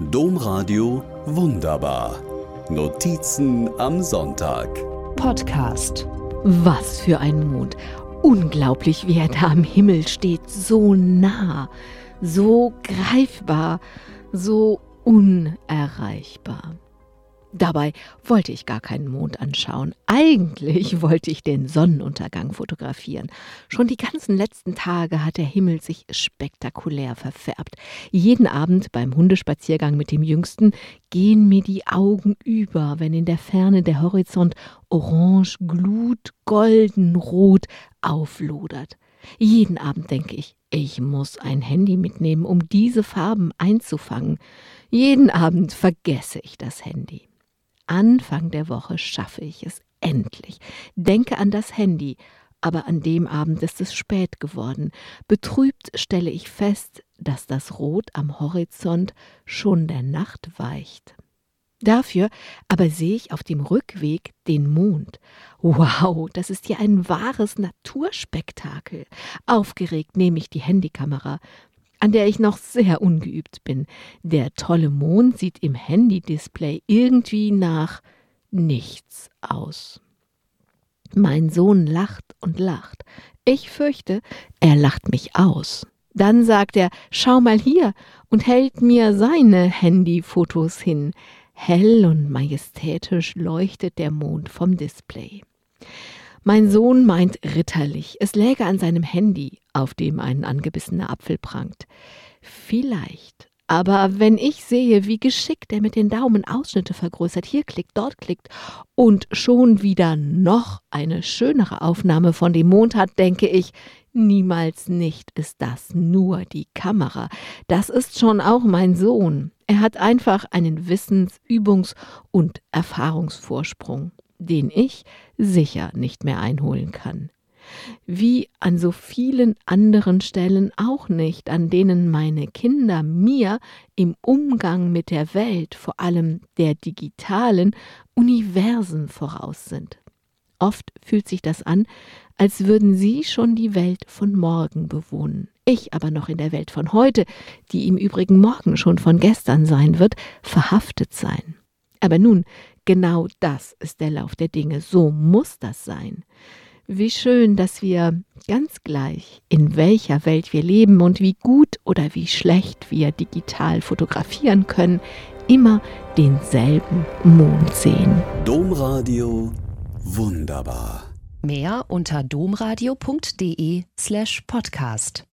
Domradio Wunderbar. Notizen am Sonntag. Podcast. Was für ein Mond. Unglaublich, wie er da am Himmel steht. So nah, so greifbar, so unerreichbar. Dabei wollte ich gar keinen Mond anschauen. Eigentlich wollte ich den Sonnenuntergang fotografieren. Schon die ganzen letzten Tage hat der Himmel sich spektakulär verfärbt. Jeden Abend beim Hundespaziergang mit dem Jüngsten gehen mir die Augen über, wenn in der Ferne der Horizont orange, glut, golden, rot auflodert. Jeden Abend denke ich, ich muss ein Handy mitnehmen, um diese Farben einzufangen. Jeden Abend vergesse ich das Handy. Anfang der Woche schaffe ich es endlich. Denke an das Handy, aber an dem Abend ist es spät geworden. Betrübt stelle ich fest, dass das Rot am Horizont schon der Nacht weicht. Dafür aber sehe ich auf dem Rückweg den Mond. Wow, das ist ja ein wahres Naturspektakel. Aufgeregt nehme ich die Handykamera an der ich noch sehr ungeübt bin. Der tolle Mond sieht im Handy-Display irgendwie nach nichts aus. Mein Sohn lacht und lacht. Ich fürchte, er lacht mich aus. Dann sagt er, schau mal hier und hält mir seine Handyfotos hin. Hell und majestätisch leuchtet der Mond vom Display. Mein Sohn meint ritterlich, es läge an seinem Handy, auf dem ein angebissener Apfel prangt. Vielleicht. Aber wenn ich sehe, wie geschickt er mit den Daumen Ausschnitte vergrößert, hier klickt, dort klickt und schon wieder noch eine schönere Aufnahme von dem Mond hat, denke ich, niemals nicht ist das nur die Kamera. Das ist schon auch mein Sohn. Er hat einfach einen Wissens-, Übungs- und Erfahrungsvorsprung den ich sicher nicht mehr einholen kann. Wie an so vielen anderen Stellen auch nicht, an denen meine Kinder mir im Umgang mit der Welt, vor allem der digitalen, Universen voraus sind. Oft fühlt sich das an, als würden sie schon die Welt von morgen bewohnen. Ich aber noch in der Welt von heute, die im Übrigen morgen schon von gestern sein wird, verhaftet sein. Aber nun Genau das ist der Lauf der Dinge. So muss das sein. Wie schön, dass wir ganz gleich, in welcher Welt wir leben und wie gut oder wie schlecht wir digital fotografieren können, immer denselben Mond sehen. Domradio wunderbar. Mehr unter domradio.de slash podcast.